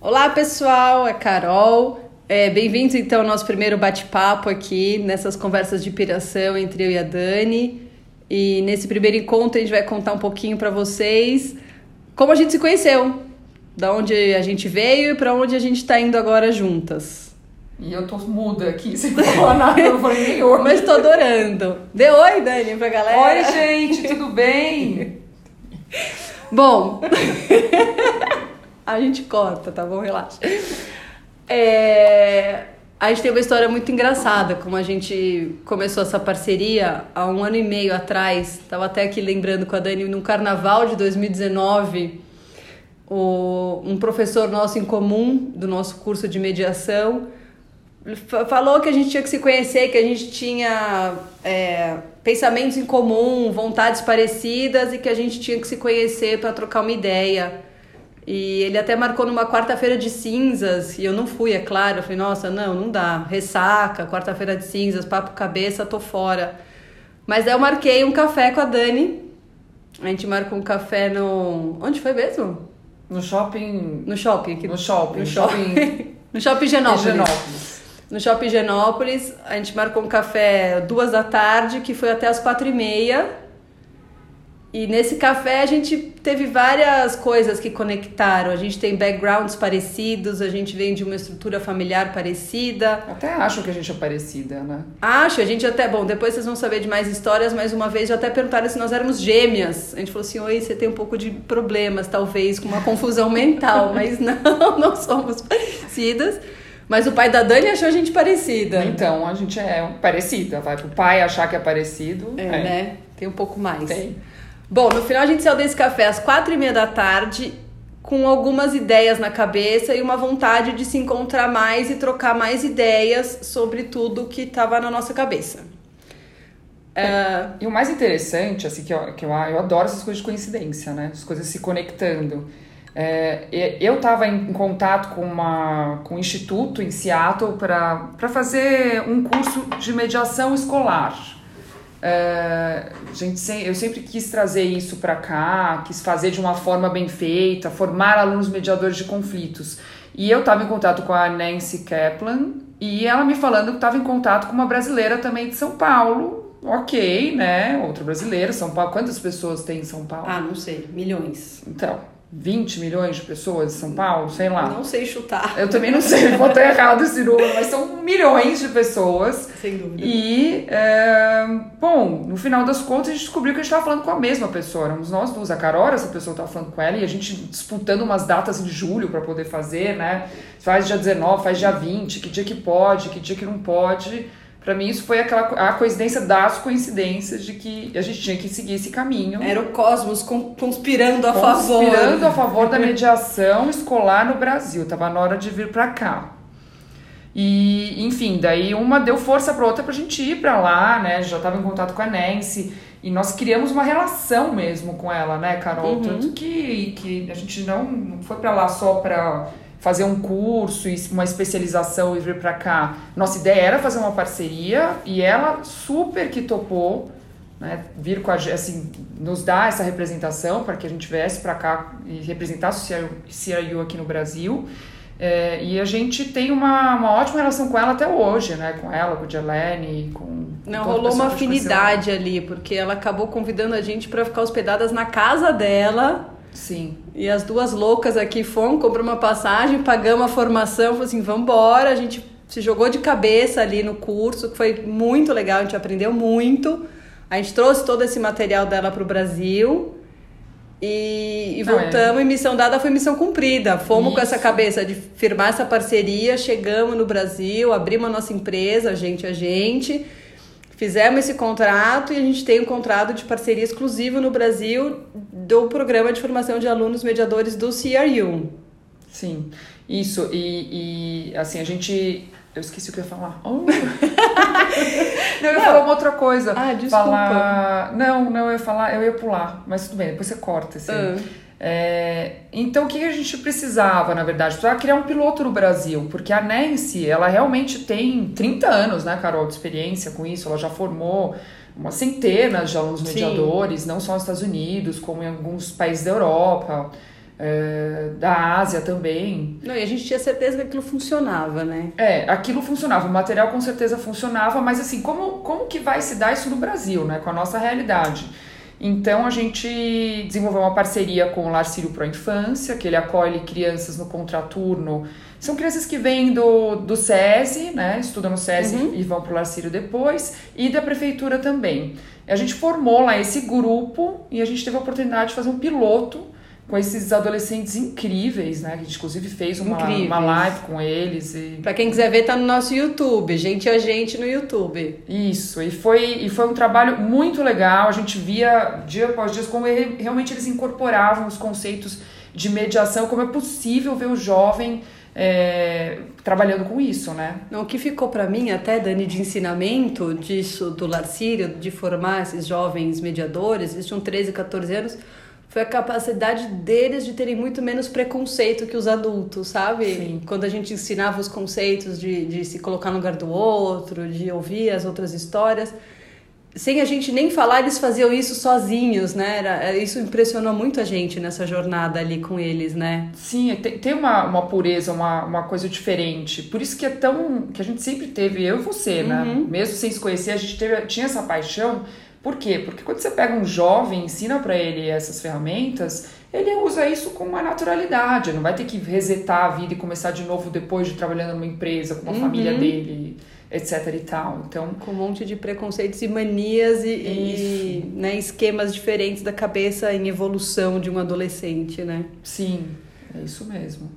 Olá, pessoal, é Carol. É, Bem-vindos então ao nosso primeiro bate-papo aqui nessas conversas de piração entre eu e a Dani. E nesse primeiro encontro a gente vai contar um pouquinho para vocês como a gente se conheceu, da onde a gente veio e para onde a gente está indo agora juntas. E eu tô muda aqui, sem falar nada, eu não falei nem oi. Mas tô adorando. Dê oi, Dani, pra galera. Oi, gente, tudo bem? Bom, a gente corta, tá bom? Relaxa. É, a gente tem uma história muito engraçada, como a gente começou essa parceria há um ano e meio atrás. Tava até aqui lembrando com a Dani, no carnaval de 2019, o, um professor nosso em comum do nosso curso de mediação falou que a gente tinha que se conhecer, que a gente tinha é, pensamentos em comum, vontades parecidas e que a gente tinha que se conhecer para trocar uma ideia. E ele até marcou numa quarta-feira de cinzas, e eu não fui, é claro. Eu falei, nossa, não, não dá. Ressaca, quarta-feira de cinzas, papo cabeça, tô fora. Mas daí eu marquei um café com a Dani. A gente marcou um café no. Onde foi mesmo? No shopping. No shopping aqui. No shopping. No shopping. no shopping Genópolis. Genópolis. No shopping Genópolis, a gente marcou um café duas da tarde, que foi até as quatro e meia. E nesse café a gente teve várias coisas que conectaram. A gente tem backgrounds parecidos, a gente vem de uma estrutura familiar parecida. Até acho que a gente é parecida, né? Acho, a gente até, bom, depois vocês vão saber de mais histórias, mas uma vez já até perguntaram se nós éramos gêmeas. A gente falou assim: oi, você tem um pouco de problemas, talvez, com uma confusão mental, mas não, não somos parecidas. Mas o pai da Dani achou a gente parecida. Então, a gente é parecida. Vai pro pai achar que é parecido. É, é. né? Tem um pouco mais. Tem. Bom, no final a gente saiu desse café às quatro e meia da tarde com algumas ideias na cabeça e uma vontade de se encontrar mais e trocar mais ideias sobre tudo que estava na nossa cabeça. É, uh... E o mais interessante, assim, que, eu, que eu, eu adoro essas coisas de coincidência, né? As coisas se conectando. É, eu estava em contato com, uma, com um instituto em Seattle para fazer um curso de mediação escolar. É, gente, eu sempre quis trazer isso para cá, quis fazer de uma forma bem feita, formar alunos mediadores de conflitos. E eu estava em contato com a Nancy Kaplan e ela me falando que estava em contato com uma brasileira também de São Paulo. Ok, né? Outra brasileira, São Paulo. Quantas pessoas tem em São Paulo? Ah, não sei, milhões. Então, 20 milhões de pessoas em São Paulo, sei lá. Não sei chutar. Eu também não sei, vou estar errado esse número, mas são milhões de pessoas. Sem dúvida. E, é, bom, no final das contas, a gente descobriu que a gente estava falando com a mesma pessoa. Éramos nós duas, a Carol, essa pessoa estava falando com ela, e a gente disputando umas datas em julho para poder fazer, né? Faz dia 19, faz dia 20, que dia que pode, que dia que não pode. Para mim, isso foi aquela a coincidência das coincidências de que a gente tinha que seguir esse caminho. Era o cosmos conspirando a conspirando favor. Conspirando a favor da mediação escolar no Brasil. Tava na hora de vir para cá. E, enfim, daí uma deu força para outra pra gente ir para lá, né? Já tava em contato com a Nancy. E nós criamos uma relação mesmo com ela, né, Carol? Uhum. Tanto que, que a gente não, não foi para lá só para fazer um curso e uma especialização e vir para cá. Nossa ideia era fazer uma parceria e ela super que topou, né, vir com a assim, nos dar essa representação para que a gente viesse para cá e representasse o CRU aqui no Brasil. É, e a gente tem uma, uma ótima relação com ela até hoje, né? Com ela, com a Jelene, com. Não, rolou uma afinidade ali, porque ela acabou convidando a gente para ficar hospedadas na casa dela Sim. E as duas loucas aqui fomos, compramos uma passagem, pagamos a formação, falou assim, vamos embora. A gente se jogou de cabeça ali no curso, que foi muito legal, a gente aprendeu muito. A gente trouxe todo esse material dela para o Brasil. E, e voltamos, é. e missão dada foi missão cumprida. Fomos Isso. com essa cabeça de firmar essa parceria, chegamos no Brasil, abrimos a nossa empresa, a gente a gente Fizemos esse contrato e a gente tem um contrato de parceria exclusivo no Brasil do programa de formação de alunos mediadores do CRU. Sim, isso. E, e assim, a gente. Eu esqueci o que eu ia falar. Oh. não, eu ia falar uma outra coisa. Ah, desculpa. Falar... Não, não, eu ia falar, eu ia pular, mas tudo bem, depois você corta. Assim. Uh. É, então, o que a gente precisava, na verdade? Precisava criar um piloto no Brasil, porque a Nancy, ela realmente tem 30 anos, né, Carol, de experiência com isso, ela já formou uma centenas de alunos mediadores, Sim. não só nos Estados Unidos, como em alguns países da Europa. é, da Ásia também. Não, e a gente tinha certeza que aquilo funcionava, né? É, aquilo funcionava, o material com certeza funcionava, mas assim, como, como que vai se dar isso no Brasil, né? Com a nossa realidade. Então a gente desenvolveu uma parceria com o Lar Sírio Pro Infância, que ele acolhe crianças no contraturno. São crianças que vêm do, do SESI, né? Estudam no SESI uhum. e vão para o Lar Sírio depois, e da prefeitura também. A gente formou lá esse grupo e a gente teve a oportunidade de fazer um piloto com esses adolescentes incríveis, né? A gente inclusive fez uma, uma live com eles. E... Pra quem quiser ver, tá no nosso YouTube, gente a gente no YouTube. Isso, e foi, e foi um trabalho muito legal. A gente via dia após dia como ele, realmente eles incorporavam os conceitos de mediação, como é possível ver o jovem é, trabalhando com isso, né? O que ficou para mim até, Dani, de ensinamento disso do Larcírio, de formar esses jovens mediadores, eles tinham 13, 14 anos foi a capacidade deles de terem muito menos preconceito que os adultos, sabe? Sim. Quando a gente ensinava os conceitos de, de se colocar no lugar do outro, de ouvir as outras histórias. Sem a gente nem falar, eles faziam isso sozinhos, né? Era, é, isso impressionou muito a gente nessa jornada ali com eles, né? Sim, tem, tem uma, uma pureza, uma, uma coisa diferente. Por isso que é tão. que a gente sempre teve, eu e você, né? uhum. né? Mesmo sem se conhecer, a gente teve, tinha essa paixão por quê? Porque quando você pega um jovem e ensina para ele essas ferramentas, ele usa isso com uma naturalidade, não vai ter que resetar a vida e começar de novo depois de trabalhando numa empresa, com a uhum. família dele, etc e tal. Então, com um monte de preconceitos e manias e, e né, esquemas diferentes da cabeça em evolução de um adolescente, né? Sim, é isso mesmo.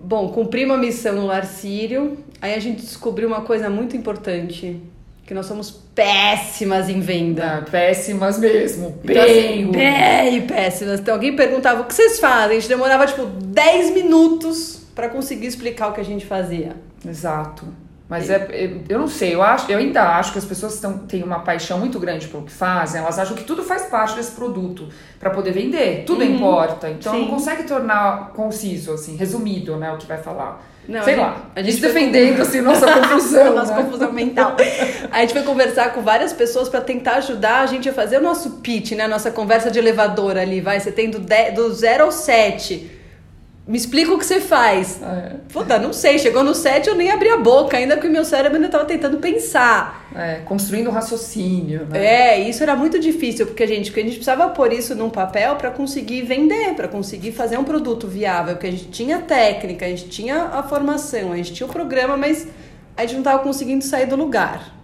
Bom, cumpri uma missão no Lar Sírio, aí a gente descobriu uma coisa muito importante que nós somos péssimas em venda. Ah, péssimas mesmo. Então, bem, assim, bem péssimas. Então alguém perguntava o que vocês fazem? A gente demorava tipo 10 minutos para conseguir explicar o que a gente fazia. Exato. Mas é, é, eu não sei, eu, acho, eu ainda acho que as pessoas tão, têm uma paixão muito grande pelo que fazem, elas acham que tudo faz parte desse produto para poder vender, tudo uhum. importa. Então Sim. não consegue tornar conciso, assim, resumido, né, o que vai falar. Não, Sei a lá, a gente defendendo com... assim nossa confusão. nossa né? confusão mental. a gente foi conversar com várias pessoas para tentar ajudar a gente a fazer o nosso pitch, né? A nossa conversa de elevador ali, vai, você tem do, do 0 ao 7 me explica o que você faz. Ah, é. Puta, não sei. Chegou no set, eu nem abri a boca, ainda que o meu cérebro ainda estava tentando pensar. É, construindo um raciocínio. Né? É, isso era muito difícil, porque a gente, porque a gente precisava pôr isso num papel para conseguir vender, para conseguir fazer um produto viável, porque a gente tinha técnica, a gente tinha a formação, a gente tinha o programa, mas a gente não estava conseguindo sair do lugar.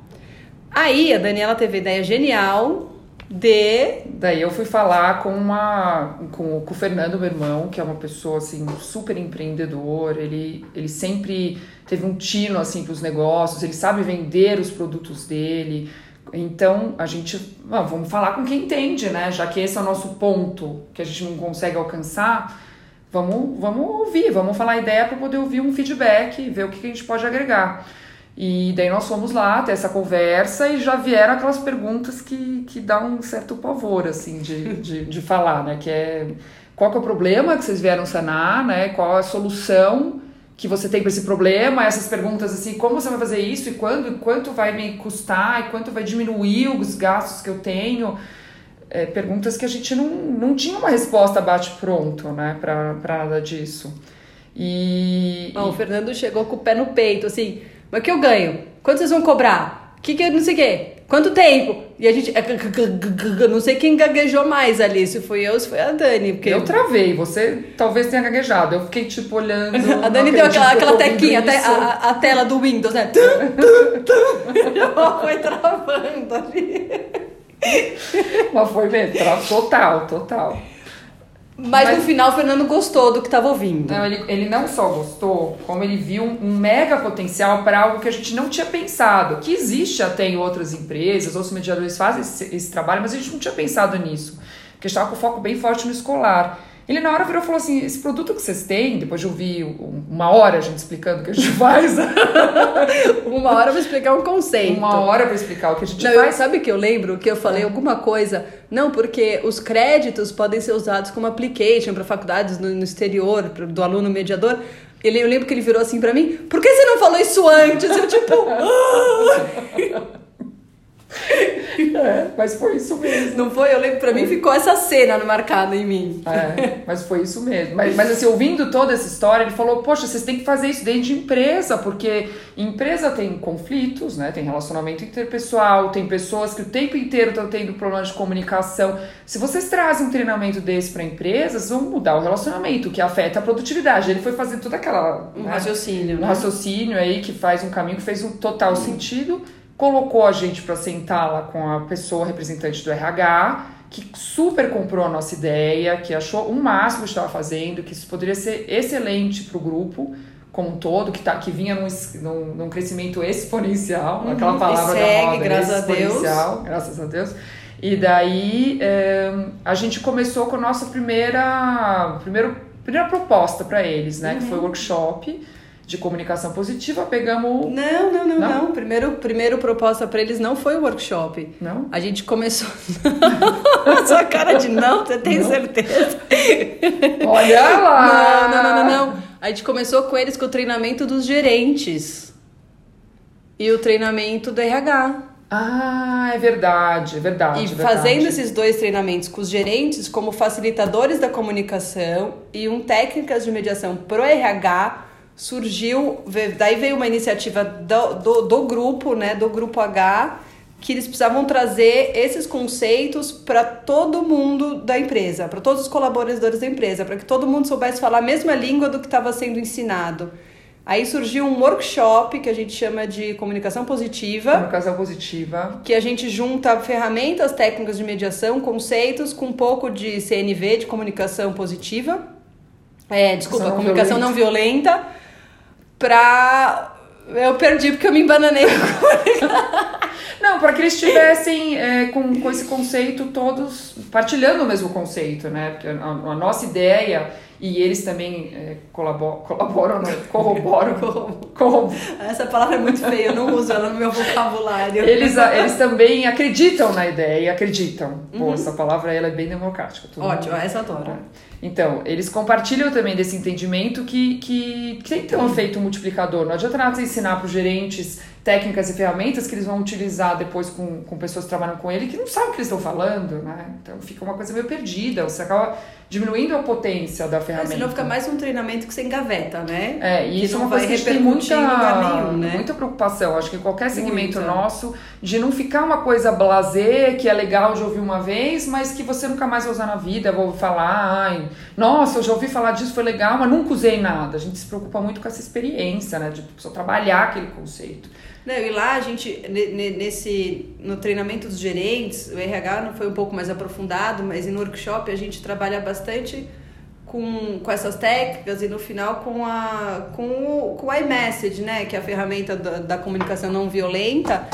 Aí a Daniela teve a ideia genial de. Daí eu fui falar com uma com, com o Fernando, meu irmão, que é uma pessoa assim super empreendedor. Ele, ele sempre teve um tino assim para os negócios. Ele sabe vender os produtos dele. Então a gente ah, vamos falar com quem entende, né? Já que esse é o nosso ponto que a gente não consegue alcançar. Vamos, vamos ouvir, vamos falar a ideia para poder ouvir um feedback e ver o que a gente pode agregar. E daí nós fomos lá ter essa conversa e já vieram aquelas perguntas que, que dá um certo pavor, assim, de, de, de falar, né? Que é qual que é o problema que vocês vieram sanar, né? Qual é a solução que você tem para esse problema? Essas perguntas assim, como você vai fazer isso e quando, quanto vai me custar e quanto vai diminuir os gastos que eu tenho? É, perguntas que a gente não, não tinha uma resposta bate pronto, né? Para nada disso. E, Bom, e... o Fernando chegou com o pé no peito, assim mas o que eu ganho? Quanto vocês vão cobrar? O que que não sei o quê? Quanto tempo? E a gente. Não sei quem gaguejou mais ali, se foi eu ou se foi a Dani. Porque... Eu travei, você talvez tenha gaguejado. Eu fiquei tipo olhando. A Dani deu aquela, aquela tequinha, a, a, a, tela do Windows, né? foi travando ali. Mas foi mesmo, total, total. Mas, Mas, no final o Fernando gostou do que estava ouvindo. Não, ele, ele não só gostou, como ele viu um, mega potencial para algo que a gente não tinha pensado. Que existe até em outras empresas, outros mediadores fazem esse, esse trabalho, mas a gente não tinha pensado nisso. Porque estava com foco bem forte no escolar. Ele na hora virou e falou assim: esse produto que vocês têm, depois de ouvir uma hora a gente explicando o que a gente faz. uma hora para explicar um conceito. Uma hora para explicar o que a gente não, faz. Eu, sabe que eu lembro que eu falei alguma coisa? Não, porque os créditos podem ser usados como application para faculdades no, no exterior, do aluno mediador. Ele, eu lembro que ele virou assim para mim: por que você não falou isso antes? Eu tipo. É, mas foi isso mesmo. Não foi? Eu lembro, pra mim ficou essa cena marcada em mim. É, mas foi isso mesmo. Mas, mas assim, ouvindo toda essa história, ele falou, poxa, vocês têm que fazer isso dentro de empresa, porque empresa tem conflitos, né? Tem relacionamento interpessoal, tem pessoas que o tempo inteiro estão tendo problemas de comunicação. Se vocês trazem um treinamento desse para empresas, vão mudar o relacionamento, que afeta a produtividade. Ele foi fazer toda aquela... Um né, raciocínio. um né? raciocínio aí que faz um caminho que fez um total sentido, colocou a gente para sentar lá com a pessoa representante do RH, que super comprou a nossa ideia, que achou um máximo que estava fazendo, que isso poderia ser excelente para o grupo como um todo, que, tá, que vinha num, num, num crescimento exponencial, Uhum, aquela palavra segue, da moda, graças a Deus. exponencial, graças a Deus. E daí eh, a gente começou com a nossa primeira, primeiro, primeira proposta para eles, né? Que Uhum. foi o workshop de comunicação positiva. Pegamos. Não, não, não, Não? não. Primeiro, primeiro proposta pra eles não foi o workshop. Não? A gente começou. Sua cara de não, você tem Não. certeza? Olha lá! Não, não, não, não, não. A gente começou com eles com o treinamento dos gerentes e o treinamento do RH. Ah, é verdade, é verdade. E é verdade. fazendo esses dois treinamentos com os gerentes como facilitadores da comunicação e um técnicas de mediação pro RH, surgiu, daí veio uma iniciativa do, do, do grupo, né, do grupo H, que eles precisavam trazer esses conceitos para todo mundo da empresa, para todos os colaboradores da empresa, para que todo mundo soubesse falar a mesma língua do que estava sendo ensinado. Aí surgiu um workshop que a gente chama de comunicação positiva Comunicação positiva. que a gente junta ferramentas técnicas de mediação, conceitos, com um pouco de CNV, de comunicação positiva, é, desculpa, não comunicação não violenta, pra... Eu perdi porque eu me embananei. Não, para que eles estivessem é, com, com esse conceito todos partilhando o mesmo conceito, né? Porque a, a nossa ideia, e eles também é, colabor, colaboram, né? corroboram, corroboram. Essa palavra é muito feia, eu não uso ela no meu vocabulário. Eles, eles também acreditam na ideia, acreditam. Pô, essa palavra ela é bem democrática. Uhum. Ótimo, mundo- essa adoro. Então, eles compartilham também desse entendimento que, que, que tem que ter um efeito multiplicador. Não adianta nada você ensinar para os gerentes técnicas e ferramentas que eles vão utilizar depois com, com pessoas que trabalham com ele que não sabem o que eles estão falando, né? Então fica uma coisa meio perdida, você acaba diminuindo a potência da É, ferramenta. senão fica mais um treinamento que você engaveta, né? É, e Que isso é uma coisa que a gente tem muita, nenhum, né? muita preocupação. Acho que em qualquer segmento Muita. nosso, de não ficar uma coisa blazer, que é legal de ouvir uma vez, mas que você nunca mais vai usar na vida, vou falar, ai, nossa, eu já ouvi falar disso, foi legal, mas nunca usei nada. A gente se preocupa muito com essa experiência, né? De só trabalhar aquele conceito. Não, e lá a gente, ne- ne- nesse, no treinamento dos gerentes, o RH não foi um pouco mais aprofundado, mas no workshop a gente trabalha bastante com, com essas técnicas e no final com a com o, com o iMessage, né, que é a ferramenta da, da comunicação não violenta.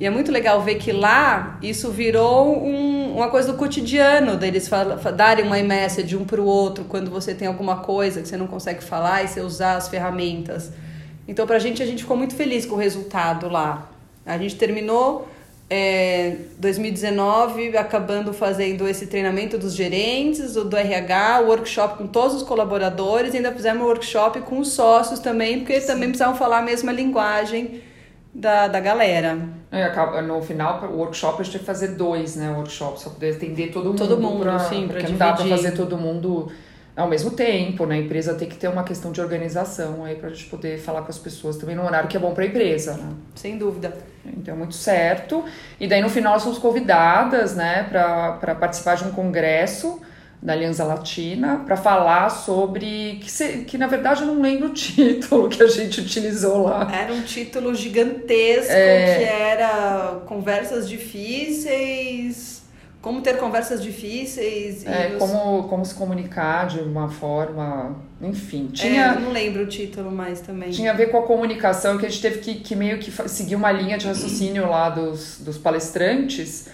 E é muito legal ver que lá isso virou um- uma coisa do cotidiano, deles fala- darem uma iMessage um para o outro quando você tem alguma coisa que você não consegue falar e você usar as ferramentas. Então, pra gente, a gente ficou muito feliz com o resultado lá. A gente terminou é, 2019 acabando fazendo esse treinamento dos gerentes, o do RH, o workshop com todos os colaboradores, e ainda fizemos um workshop com os sócios também, porque eles também precisavam falar a mesma linguagem da, da galera. É, No final, o workshop, a gente tem que fazer dois, né? Workshops, pra poder atender todo mundo. Todo mundo, pra, sim, pra Porque não dá dividir. fazer todo mundo ao mesmo tempo, né? A empresa tem que ter uma questão de organização aí pra gente poder falar com as pessoas também no horário que é bom pra empresa, né? Sem dúvida. Então, muito certo. E daí, no final, nós somos convidadas, né, para participar de um congresso da Aliança Latina para falar sobre. Que, se- que, na verdade, eu não lembro o título que a gente utilizou lá. Era um título gigantesco É. que era Conversas Difíceis. Como ter conversas difíceis. e É, como, como se comunicar de uma forma. Enfim, É, tinha. não lembro o título mais também. Tinha a ver com a comunicação, que a gente teve que, que meio que seguir uma linha de raciocínio lá dos, dos palestrantes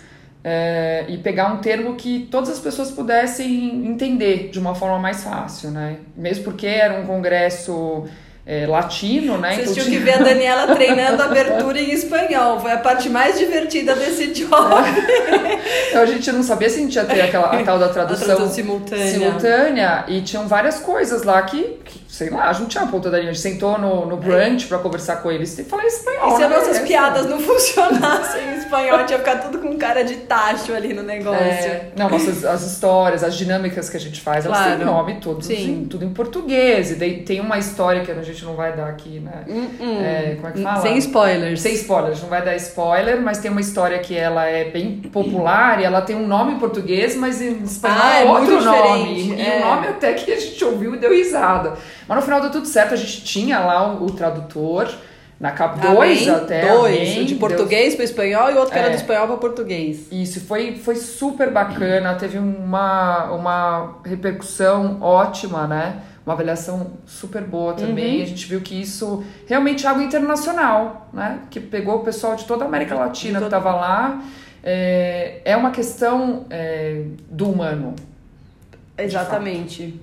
é, e pegar um termo que todas as pessoas pudessem entender de uma forma mais fácil, né? Mesmo porque era um congresso é, latino, né? Vocês então tinham que ver a Daniela treinando a abertura em espanhol. Foi a parte mais divertida desse job. Então a gente não sabia se a gente ia ter aquela, a tal da tradução, tradução simultânea. simultânea, e tinham várias coisas lá que, que, sei lá, a gente não tinha ponta da linha. A gente sentou no, no brunch pra conversar com eles e falar espanhol. E se as né? nossas Essa- piadas não funcionassem em espanhol, tinha ficar tudo com cara de tacho ali no negócio. É, não, nossas as histórias, as dinâmicas que a gente faz, elas Claro. têm nome todos em, tudo em português. E daí tem uma história que a gente não vai dar aqui, né? Hum, É, como é que fala? Sem spoilers. Sem spoiler, a gente não vai dar spoiler, mas tem uma história que ela é bem popular e ela tem um nome em português, mas em espanhol Ah, é é outro muito nome. diferente, E é. o nome até que a gente ouviu e deu risada. Mas no final deu tudo certo, a gente tinha lá o, o tradutor, na cap 2 Amém? até. Dois. amém, um de português para espanhol e outro que era É. do espanhol para português. Isso, foi, foi super bacana, teve uma, uma repercussão ótima, né? Uma avaliação super boa também. Uhum. A gente viu que isso realmente é algo internacional, né? Que pegou o pessoal de toda a América Latina que estava lá. É, é uma questão é, do humano. Exatamente.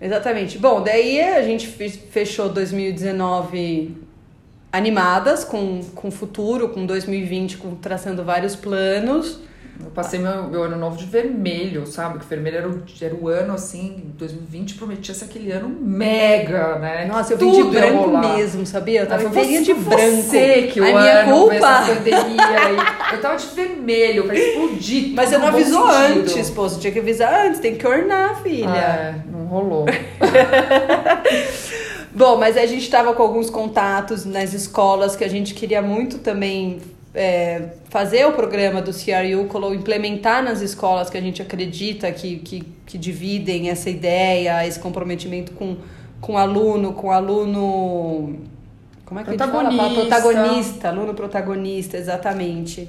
Exatamente. Bom, daí a gente fe- fechou 2019 animadas com, com o futuro, com 2020, com, traçando vários planos. Eu passei meu, meu ano novo de vermelho, sabe? Que vermelho era o, era o ano, assim, 2020 prometia ser aquele ano mega, né? Nossa, eu Que vim de tudo branco mesmo, sabia? Eu tava você, de foi branco. Você que o é minha ano veio essa culpa. pandemia. e eu tava de vermelho pra explodir. Mas tudo você não avisou sentido. antes, pô. Você tinha que avisar antes, tem que ornar, filha. É, não rolou. Bom, mas a gente estava com alguns contatos nas escolas que a gente queria muito também é, fazer o programa do CRU, colo- implementar nas escolas que a gente acredita que, que, que dividem essa ideia, esse comprometimento com, com aluno, com aluno. Como é que a gente fala? Protagonista. Protagonista, aluno protagonista, exatamente.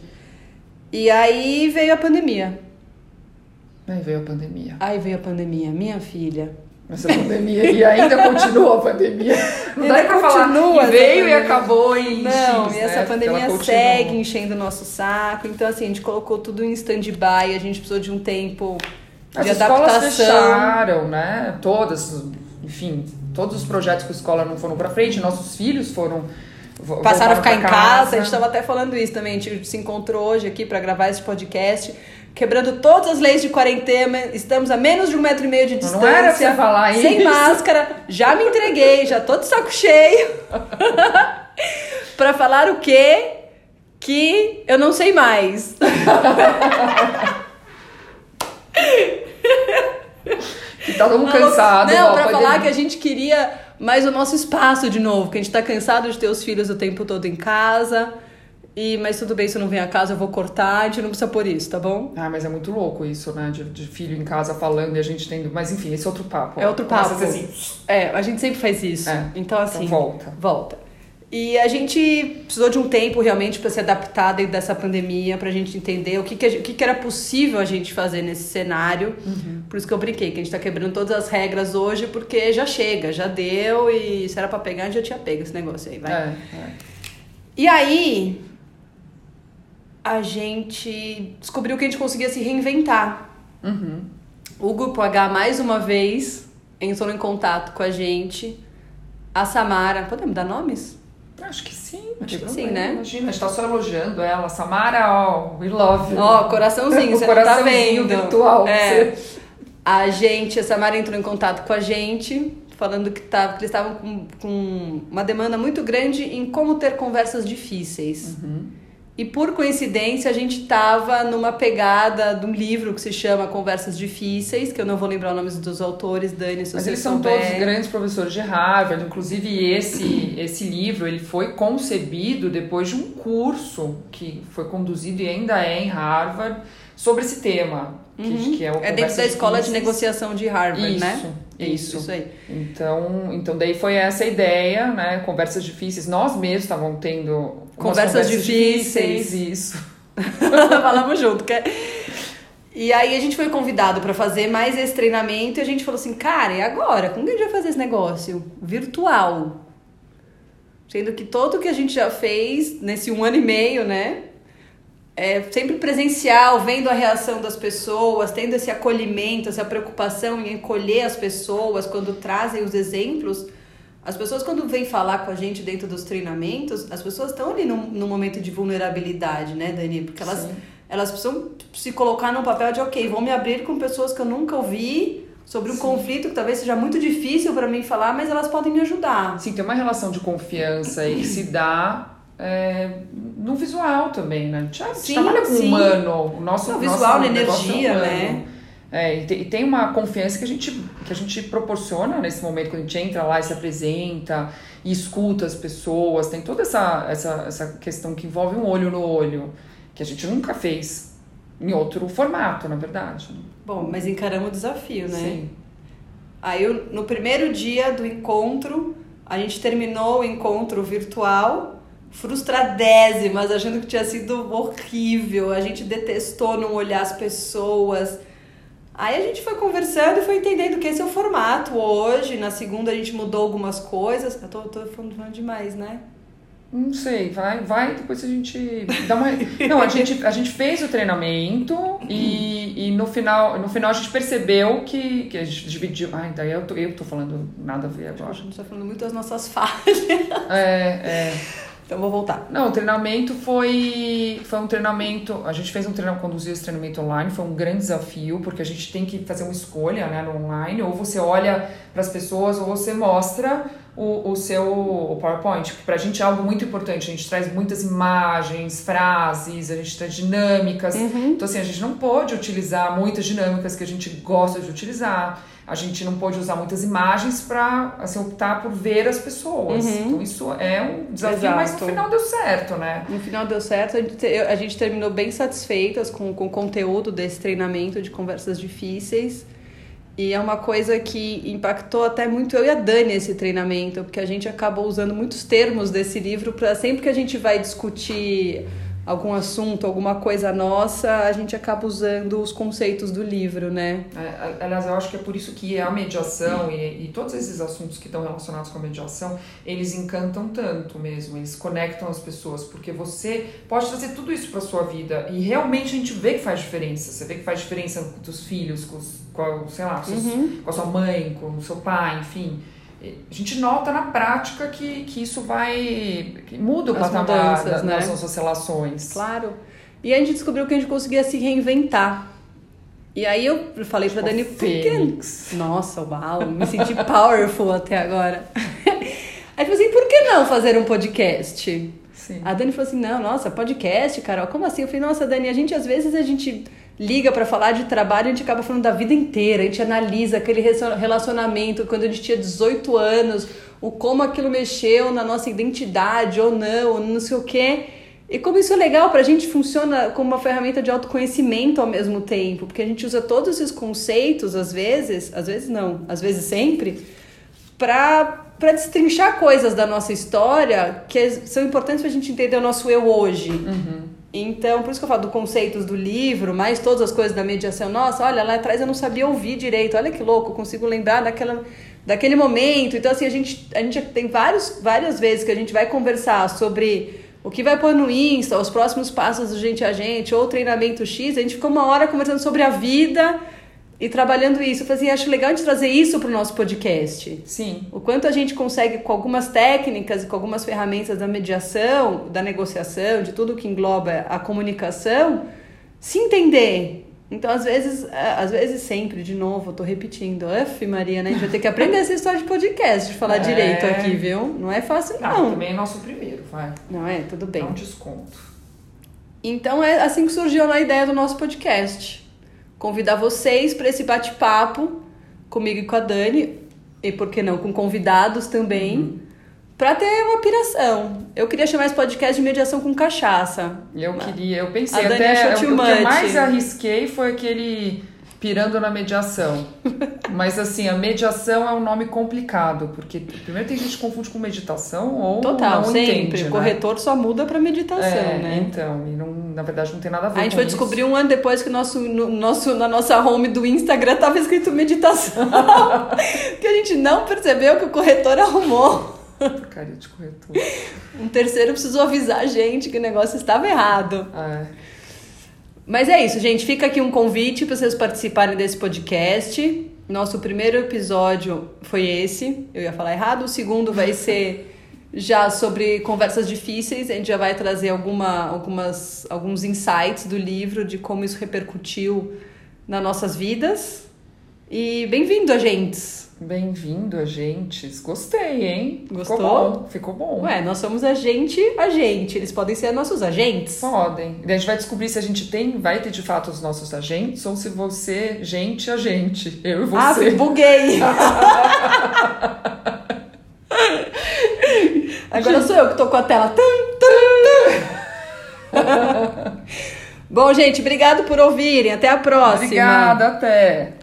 E aí veio a pandemia. Aí veio a pandemia. Aí veio a pandemia, minha filha. Essa pandemia. E ainda continua a pandemia. Não dá pra falar essa veio e acabou em Não, X, e essa né? Pandemia continua. segue enchendo o nosso saco. Então, assim, a gente colocou tudo em stand-by, a gente precisou de um tempo As de escolas adaptação. fecharam, né? Todas, enfim, todos os projetos com a escola não foram pra frente, nossos filhos foram. Passaram a ficar em pra casa, a gente estava até falando isso também. A gente se encontrou hoje aqui para gravar esse podcast, quebrando todas as leis de quarentena. Estamos a menos de um metro e meio de Não distância. era pra falar Sem isso. máscara, já me entreguei, já tô de saco cheio. para falar o quê? Que eu não sei mais. Que tá todo cansado. Não, pra falar que a gente queria mais o nosso espaço de novo, que a gente tá cansado de ter os filhos o tempo todo em casa. E, mas tudo bem, se eu não vem a casa, eu vou cortar, a gente não precisa por isso, tá bom? Ah, mas é muito louco isso, né? De, de filho em casa falando e a gente tendo. Mas enfim, esse é outro papo. É outro papo. a ser assim. É, a gente sempre faz isso. É. Então, assim. Então volta. Volta. E a gente precisou de um tempo realmente para se adaptar dentro dessa pandemia, pra gente entender o que, que, a gente- o que, que era possível a gente fazer nesse cenário. Por isso que eu brinquei, que a gente tá quebrando todas as regras hoje, porque já chega, já deu, e se era pra pegar, a gente já tinha pego esse negócio aí, vai. É, é. E aí, a gente descobriu que a gente conseguia se reinventar. Uhum. O Grupo H, mais uma vez, entrou em contato com a gente. A Samara, podemos dar nomes? Acho que sim. Acho que sim, né? Imagina, a gente tá só elogiando ela. Samara, ó, we love. Ó, coraçãozinho, O você tá coraçãozinho vendo. virtual. É. você- A gente, a Samara entrou em contato com a gente, falando que, tava, que eles estavam com, com uma demanda muito grande em como ter conversas difíceis. E por coincidência, a gente estava numa pegada de um livro que se chama Conversas Difíceis, que eu não vou lembrar os nomes dos autores, Dani, se Mas eles são souber. todos grandes professores de Harvard. Inclusive, esse, esse livro ele foi concebido depois de um curso que foi conduzido e ainda é em Harvard sobre esse tema. Que, que é, o É dentro da escola de Difíceis. negociação de Harvard, Isso, né? Isso. Isso aí. Então, então daí foi essa ideia, né? Conversas difíceis. Nós mesmos estavam tendo umas Conversas difíceis. Isso. Falamos junto. Que... E aí a gente foi convidado para fazer mais esse treinamento e a gente falou assim, cara, e agora? Como que a gente vai fazer esse negócio? Virtual. Sendo que todo que a gente já fez nesse um ano e meio, né? É sempre presencial, vendo a reação das pessoas, tendo esse acolhimento, essa preocupação em acolher as pessoas quando trazem os exemplos, As pessoas, quando vêm falar com a gente dentro dos treinamentos, as pessoas estão ali num, num momento de vulnerabilidade, né, Dani? Porque elas, elas precisam se colocar no papel de, ok, vou me abrir com pessoas que eu nunca ouvi sobre um Sim. conflito que talvez seja muito difícil para mim falar, mas elas podem me ajudar. Sim, tem uma relação de confiança aí que se dá é, no visual também, né? A gente sim, trabalha com o humano, o nosso, no visual, na energia, né? É, e tem uma confiança que a, gente, que a gente proporciona nesse momento, quando a gente entra lá e se apresenta e escuta as pessoas, tem toda essa, essa, essa questão que envolve um olho no olho, que a gente nunca fez em outro formato, na verdade. Bom, mas encaramos o desafio, né? Sim. Aí, no primeiro dia do encontro, a gente terminou o encontro virtual frustradésimas, achando que tinha sido horrível. A gente detestou não olhar as pessoas Aí a gente foi conversando e foi entendendo que esse é o formato hoje. Na segunda a gente mudou algumas coisas. Eu tô, tô falando demais, né? Não sei, vai, vai, depois a gente dá uma. Não, a gente, a gente fez o treinamento e, e no, final, no final a gente percebeu que, que a gente dividiu. Ai, daí eu tô, eu tô falando nada a ver agora. A gente tá falando muito das nossas falhas. É, é. Então vou voltar. Não, o treinamento foi, foi um treinamento. A gente fez um treinamento, conduziu esse treinamento online, foi um grande desafio, porque a gente tem que fazer uma escolha né, no online, ou você olha para as pessoas, ou você mostra o, o seu o PowerPoint. Para a gente é algo muito importante, a gente traz muitas imagens, frases, a gente traz dinâmicas. Uhum. Então, assim, a gente não pode utilizar muitas dinâmicas que a gente gosta de utilizar a gente não pôde usar muitas imagens para assim, optar por ver as pessoas. Uhum. Então isso é um desafio, Exato. mas no final deu certo, né? No final deu certo, a gente, a gente terminou bem satisfeitas com, com o conteúdo desse treinamento de conversas difíceis. E é uma coisa que impactou até muito eu e a Dani esse treinamento, porque a gente acabou usando muitos termos desse livro para sempre que a gente vai discutir algum assunto, alguma coisa nossa, a gente acaba usando os conceitos do livro, né? É, aliás, eu acho que é por isso que a mediação e, e, todos esses assuntos que estão relacionados com a mediação, eles encantam tanto mesmo, eles conectam as pessoas, porque você pode trazer tudo isso para sua vida e realmente a gente vê que faz diferença. Você vê que faz diferença com os filhos, com, os, com sei lá, com, uhum. com a sua mãe, com o seu pai, enfim a gente nota na prática que, que isso vai. Que muda o As patamar mudanças, né? das nossas relações. Claro. E a gente descobriu que a gente conseguia se reinventar. E aí eu falei pra tipo Dani, por que. Nossa, uau, me senti powerful até agora. Aí eu falei assim, por que não fazer um podcast? Sim. A Dani falou assim: não, nossa, podcast, Carol, como assim? Eu falei, nossa, Dani, a gente às vezes a gente liga para falar de trabalho, a gente acaba falando da vida inteira, a gente analisa aquele relacionamento quando a gente tinha 18 anos, o como aquilo mexeu na nossa identidade ou não, não sei o quê. E como isso é legal pra gente, funciona como uma ferramenta de autoconhecimento ao mesmo tempo, porque a gente usa todos esses conceitos, às vezes, às vezes não, às vezes sempre, pra, pra destrinchar coisas da nossa história que são importantes pra gente entender o nosso eu hoje. Uhum. Então, por isso que eu falo do conceitos do livro, mais todas as coisas da mediação. Nossa, olha, lá atrás eu não sabia ouvir direito. Olha que louco, consigo lembrar daquela, daquele momento. Então, assim, a gente, a gente tem vários, várias vezes que a gente vai conversar sobre o que vai pôr no Insta, os próximos passos do Gente a Gente, ou treinamento X. A gente ficou uma hora conversando sobre a vida e trabalhando isso. Eu falei assim, acho legal de trazer isso para o nosso podcast. Sim. O quanto a gente consegue, com algumas técnicas e com algumas ferramentas da mediação, da negociação, de tudo que engloba a comunicação, se entender. Então, às vezes, às vezes sempre, de novo, eu tô repetindo. Uf, Maria, né? A gente vai ter que aprender essa história de podcast, de falar é... direito aqui, viu? Não é fácil, não. não. Também é nosso primeiro, vai. Não é? Tudo bem. Dá um desconto. Então, é assim que surgiu a ideia do nosso podcast convidar vocês para esse bate-papo comigo e com a Dani, e por que não com convidados também, uhum. para ter uma piração. Eu queria chamar esse podcast de mediação com cachaça. Eu queria, eu pensei a Dani até, o, o que eu mais arrisquei foi aquele pirando na mediação. Mas assim, a mediação é um nome complicado, porque primeiro tem gente que confunde com meditação ou Total, não sempre. Entende, o né? corretor só muda para meditação, é, né? Então, e não, na verdade não tem nada a ver A gente foi isso. descobrir um ano depois que nosso, no, nosso, na nossa home do Instagram tava escrito meditação. que a gente não percebeu que o corretor arrumou. Porcaria de corretor. Um terceiro precisou avisar a gente que o negócio estava errado. É. Mas é isso, gente. Fica aqui um convite para vocês participarem desse podcast. Nosso primeiro episódio foi esse, eu ia falar errado. O segundo vai ser já sobre conversas difíceis. A gente já vai trazer alguma, algumas, alguns insights do livro de como isso repercutiu nas nossas vidas. E bem-vindo, agentes! Bem-vindo, agentes. Gostei, hein? Gostou? Ficou bom. Ficou bom. Ué, nós somos agente, agente. Eles podem ser nossos agentes. Podem. E a gente vai descobrir se a gente tem, vai ter de fato os nossos agentes ou se você, gente, agente. Eu e Ah, você. buguei! Agora sou eu que tô com a tela. Tum, tum, tum. Bom, gente, obrigado por ouvirem. Até a próxima. Obrigada, até.